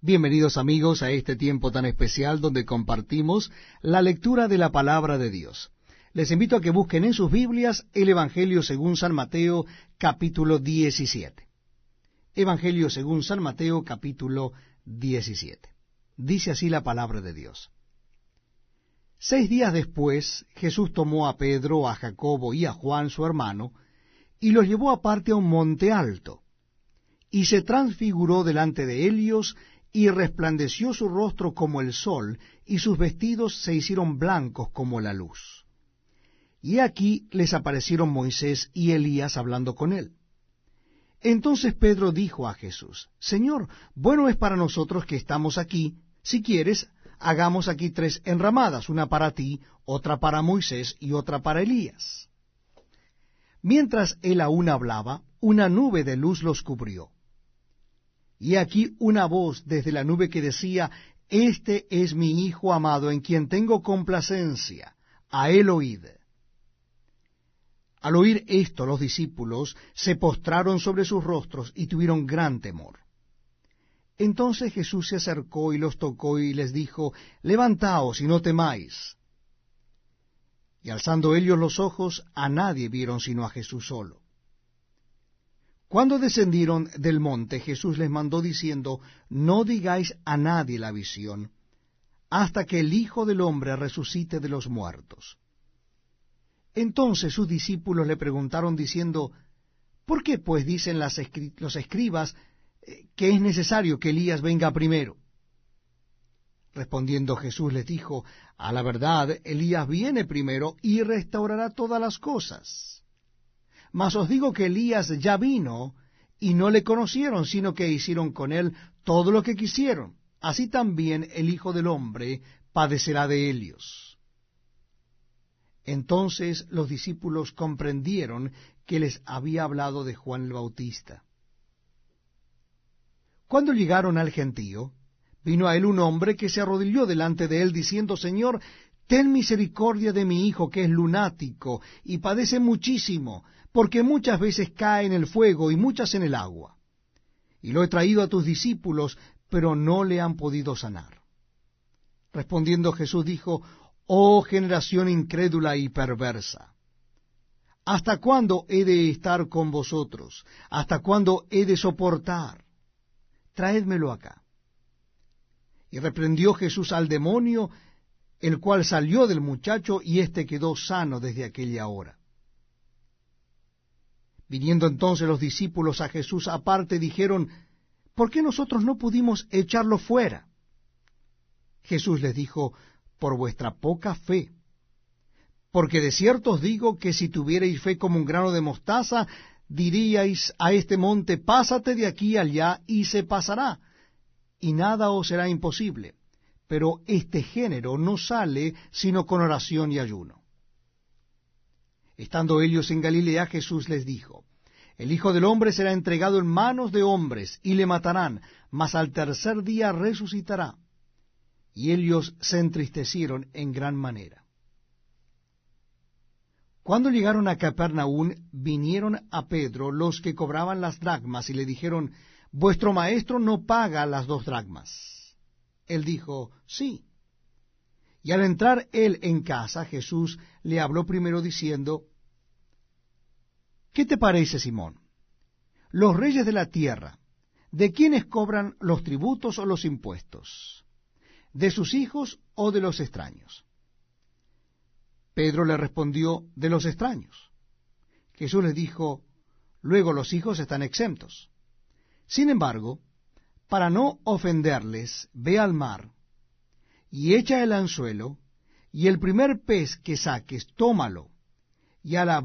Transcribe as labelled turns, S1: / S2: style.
S1: Bienvenidos amigos a este tiempo tan especial donde compartimos la lectura de la palabra de Dios. Les invito a que busquen en sus Biblias el Evangelio según San Mateo capítulo 17. Evangelio según San Mateo capítulo 17. Dice así la palabra de Dios. Seis días después Jesús tomó a Pedro, a Jacobo y a Juan su hermano, y los llevó aparte a un monte alto, y se transfiguró delante de ellos, y resplandeció su rostro como el sol, y sus vestidos se hicieron blancos como la luz. Y aquí les aparecieron Moisés y Elías hablando con él. Entonces Pedro dijo a Jesús, Señor, bueno es para nosotros que estamos aquí, si quieres, hagamos aquí tres enramadas, una para ti, otra para Moisés y otra para Elías. Mientras él aún hablaba, una nube de luz los cubrió y aquí una voz desde la nube que decía, Este es mi Hijo amado en quien tengo complacencia, a él oíd. Al oír esto los discípulos se postraron sobre sus rostros y tuvieron gran temor. Entonces Jesús se acercó y los tocó y les dijo, Levantaos y no temáis. Y alzando ellos los ojos, a nadie vieron sino a Jesús solo. Cuando descendieron del monte, Jesús les mandó diciendo, No digáis a nadie la visión, hasta que el Hijo del Hombre resucite de los muertos. Entonces sus discípulos le preguntaron diciendo, ¿Por qué pues dicen los escribas eh, que es necesario que Elías venga primero? Respondiendo Jesús les dijo, A la verdad, Elías viene primero y restaurará todas las cosas. Mas os digo que Elías ya vino y no le conocieron, sino que hicieron con él todo lo que quisieron. Así también el Hijo del Hombre padecerá de ellos. Entonces los discípulos comprendieron que les había hablado de Juan el Bautista. Cuando llegaron al gentío, vino a él un hombre que se arrodilló delante de él, diciendo, Señor, ten misericordia de mi hijo, que es lunático, y padece muchísimo, porque muchas veces cae en el fuego y muchas en el agua. Y lo he traído a tus discípulos, pero no le han podido sanar. Respondiendo Jesús dijo, Oh generación incrédula y perversa, ¿hasta cuándo he de estar con vosotros? ¿Hasta cuándo he de soportar? Traédmelo acá. Y reprendió Jesús al demonio, el cual salió del muchacho, y éste quedó sano desde aquella hora. Viniendo entonces los discípulos a Jesús aparte, dijeron, ¿por qué nosotros no pudimos echarlo fuera? Jesús les dijo, por vuestra poca fe. Porque de cierto os digo que si tuvierais fe como un grano de mostaza, diríais a este monte, pásate de aquí allá, y se pasará, y nada os será imposible. Pero este género no sale sino con oración y ayuno. Estando ellos en Galilea, Jesús les dijo, El Hijo del Hombre será entregado en manos de hombres, y le matarán, mas al tercer día resucitará. Y ellos se entristecieron en gran manera. Cuando llegaron a Capernaum, vinieron a Pedro los que cobraban las dracmas, y le dijeron, Vuestro maestro no paga las dos dracmas. Él dijo, Sí. Y al entrar él en casa, Jesús le habló primero diciendo, ¿Qué te parece, Simón? Los reyes de la tierra, ¿de quiénes cobran los tributos o los impuestos? ¿De sus hijos o de los extraños? Pedro le respondió, de los extraños. Jesús le dijo, luego los hijos están exentos. Sin embargo, para no ofenderles, ve al mar y echa el anzuelo, y el primer pez que saques, tómalo, y a la